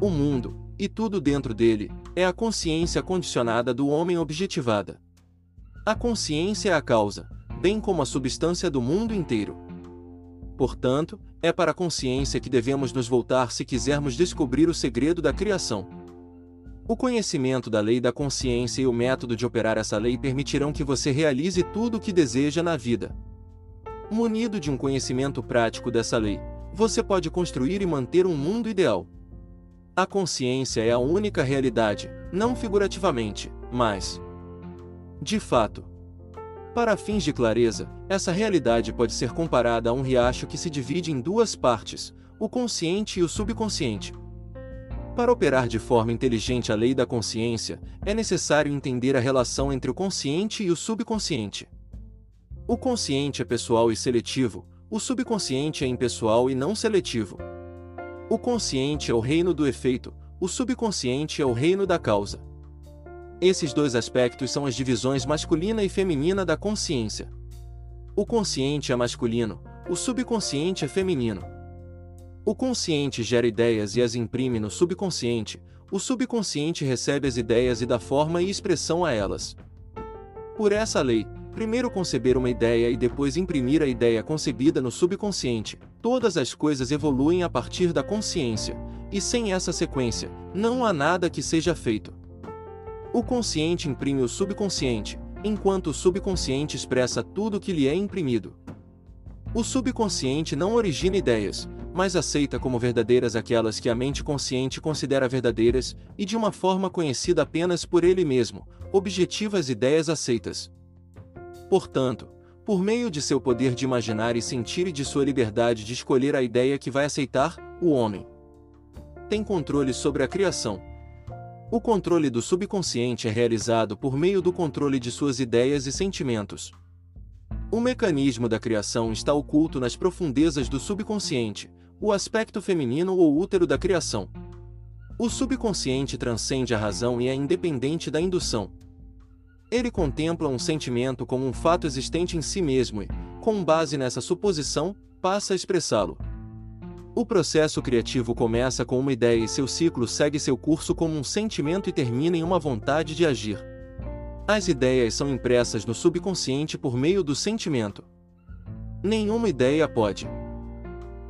o mundo, e tudo dentro dele, é a consciência condicionada do homem objetivada. A consciência é a causa, bem como a substância do mundo inteiro. Portanto, é para a consciência que devemos nos voltar se quisermos descobrir o segredo da criação. O conhecimento da lei da consciência e o método de operar essa lei permitirão que você realize tudo o que deseja na vida. Munido de um conhecimento prático dessa lei, você pode construir e manter um mundo ideal. A consciência é a única realidade, não figurativamente, mas de fato. Para fins de clareza, essa realidade pode ser comparada a um riacho que se divide em duas partes, o consciente e o subconsciente. Para operar de forma inteligente a lei da consciência, é necessário entender a relação entre o consciente e o subconsciente. O consciente é pessoal e seletivo, o subconsciente é impessoal e não seletivo. O consciente é o reino do efeito, o subconsciente é o reino da causa. Esses dois aspectos são as divisões masculina e feminina da consciência. O consciente é masculino, o subconsciente é feminino. O consciente gera ideias e as imprime no subconsciente, o subconsciente recebe as ideias e dá forma e expressão a elas. Por essa lei, primeiro conceber uma ideia e depois imprimir a ideia concebida no subconsciente, todas as coisas evoluem a partir da consciência, e sem essa sequência, não há nada que seja feito. O consciente imprime o subconsciente, enquanto o subconsciente expressa tudo que lhe é imprimido. O subconsciente não origina ideias, mas aceita como verdadeiras aquelas que a mente consciente considera verdadeiras, e de uma forma conhecida apenas por ele mesmo, objetiva as ideias aceitas. Portanto, por meio de seu poder de imaginar e sentir e de sua liberdade de escolher a ideia que vai aceitar, o homem tem controle sobre a criação, o controle do subconsciente é realizado por meio do controle de suas ideias e sentimentos. O mecanismo da criação está oculto nas profundezas do subconsciente, o aspecto feminino ou útero da criação. O subconsciente transcende a razão e é independente da indução. Ele contempla um sentimento como um fato existente em si mesmo e, com base nessa suposição, passa a expressá-lo. O processo criativo começa com uma ideia e seu ciclo segue seu curso como um sentimento e termina em uma vontade de agir. As ideias são impressas no subconsciente por meio do sentimento. Nenhuma ideia pode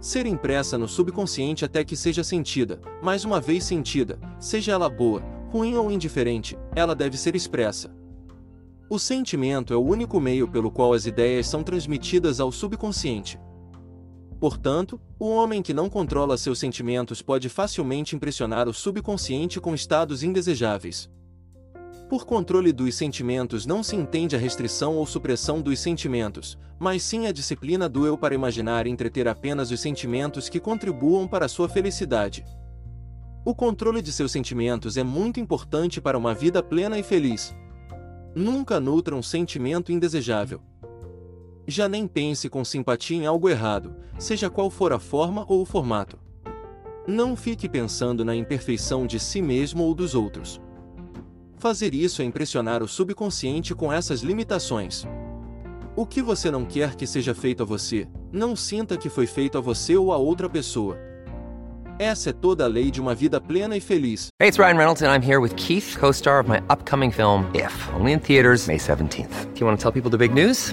ser impressa no subconsciente até que seja sentida, mas uma vez sentida, seja ela boa, ruim ou indiferente, ela deve ser expressa. O sentimento é o único meio pelo qual as ideias são transmitidas ao subconsciente. Portanto, o homem que não controla seus sentimentos pode facilmente impressionar o subconsciente com estados indesejáveis. Por controle dos sentimentos não se entende a restrição ou supressão dos sentimentos, mas sim a disciplina do eu para imaginar e entreter apenas os sentimentos que contribuam para a sua felicidade. O controle de seus sentimentos é muito importante para uma vida plena e feliz. Nunca nutra um sentimento indesejável. Já nem pense com simpatia em algo errado, seja qual for a forma ou o formato. Não fique pensando na imperfeição de si mesmo ou dos outros. Fazer isso é impressionar o subconsciente com essas limitações. O que você não quer que seja feito a você, não sinta que foi feito a você ou a outra pessoa. Essa é toda a lei de uma vida plena e feliz. Hey, it's Ryan Reynolds and I'm here with Keith, co-star of my upcoming film If, only in theaters May 17th. Do you want to tell people the big news?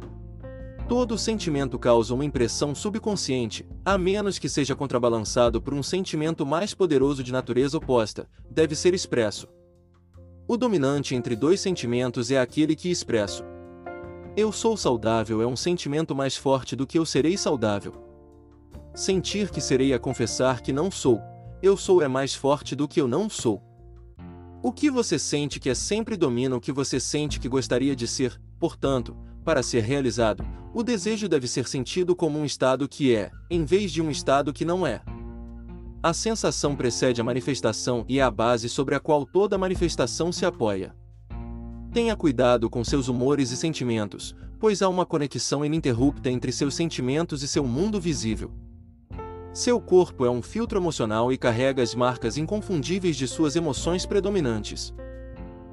Todo sentimento causa uma impressão subconsciente, a menos que seja contrabalançado por um sentimento mais poderoso de natureza oposta, deve ser expresso. O dominante entre dois sentimentos é aquele que expresso. Eu sou saudável é um sentimento mais forte do que eu serei saudável. Sentir que serei a confessar que não sou, eu sou é mais forte do que eu não sou. O que você sente que é sempre domina o que você sente que gostaria de ser, portanto, para ser realizado, o desejo deve ser sentido como um estado que é, em vez de um estado que não é. A sensação precede a manifestação e é a base sobre a qual toda manifestação se apoia. Tenha cuidado com seus humores e sentimentos, pois há uma conexão ininterrupta entre seus sentimentos e seu mundo visível. Seu corpo é um filtro emocional e carrega as marcas inconfundíveis de suas emoções predominantes.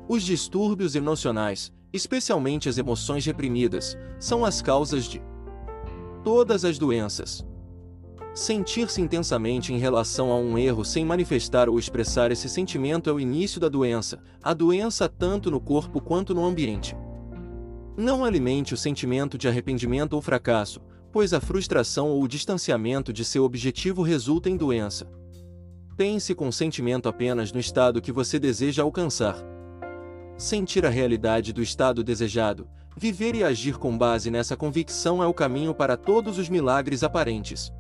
Os distúrbios emocionais, especialmente as emoções reprimidas, são as causas de todas as doenças. Sentir-se intensamente em relação a um erro sem manifestar ou expressar esse sentimento é o início da doença, a doença tanto no corpo quanto no ambiente. Não alimente o sentimento de arrependimento ou fracasso, pois a frustração ou o distanciamento de seu objetivo resulta em doença. Pense com sentimento apenas no estado que você deseja alcançar. Sentir a realidade do estado desejado, viver e agir com base nessa convicção é o caminho para todos os milagres aparentes.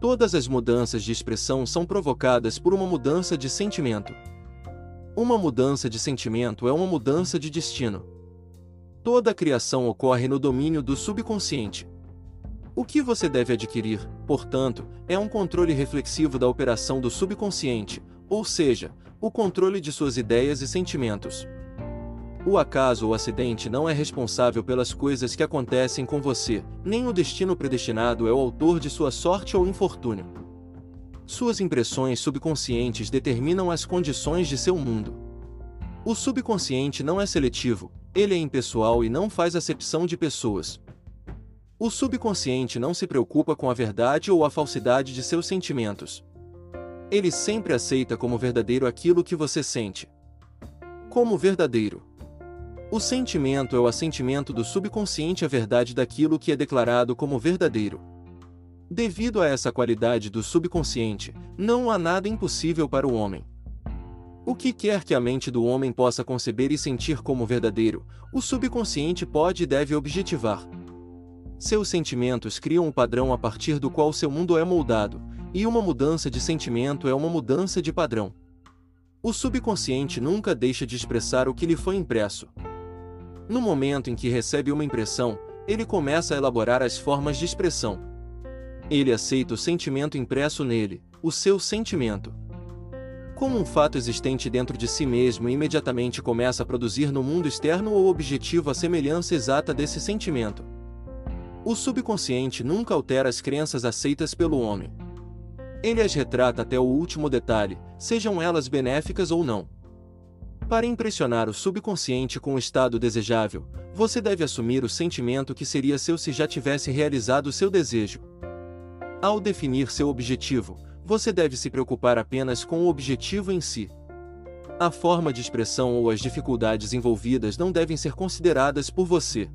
Todas as mudanças de expressão são provocadas por uma mudança de sentimento. Uma mudança de sentimento é uma mudança de destino. Toda criação ocorre no domínio do subconsciente. O que você deve adquirir, portanto, é um controle reflexivo da operação do subconsciente, ou seja, o controle de suas ideias e sentimentos. O acaso ou acidente não é responsável pelas coisas que acontecem com você, nem o destino predestinado é o autor de sua sorte ou infortúnio. Suas impressões subconscientes determinam as condições de seu mundo. O subconsciente não é seletivo, ele é impessoal e não faz acepção de pessoas, o subconsciente não se preocupa com a verdade ou a falsidade de seus sentimentos. Ele sempre aceita como verdadeiro aquilo que você sente. Como verdadeiro. O sentimento é o assentimento do subconsciente à verdade daquilo que é declarado como verdadeiro. Devido a essa qualidade do subconsciente, não há nada impossível para o homem. O que quer que a mente do homem possa conceber e sentir como verdadeiro, o subconsciente pode e deve objetivar. Seus sentimentos criam um padrão a partir do qual seu mundo é moldado, e uma mudança de sentimento é uma mudança de padrão. O subconsciente nunca deixa de expressar o que lhe foi impresso. No momento em que recebe uma impressão, ele começa a elaborar as formas de expressão. Ele aceita o sentimento impresso nele, o seu sentimento. Como um fato existente dentro de si mesmo e imediatamente começa a produzir no mundo externo ou objetivo a semelhança exata desse sentimento. O subconsciente nunca altera as crenças aceitas pelo homem. Ele as retrata até o último detalhe, sejam elas benéficas ou não. Para impressionar o subconsciente com o estado desejável, você deve assumir o sentimento que seria seu se já tivesse realizado seu desejo. Ao definir seu objetivo, você deve se preocupar apenas com o objetivo em si. A forma de expressão ou as dificuldades envolvidas não devem ser consideradas por você.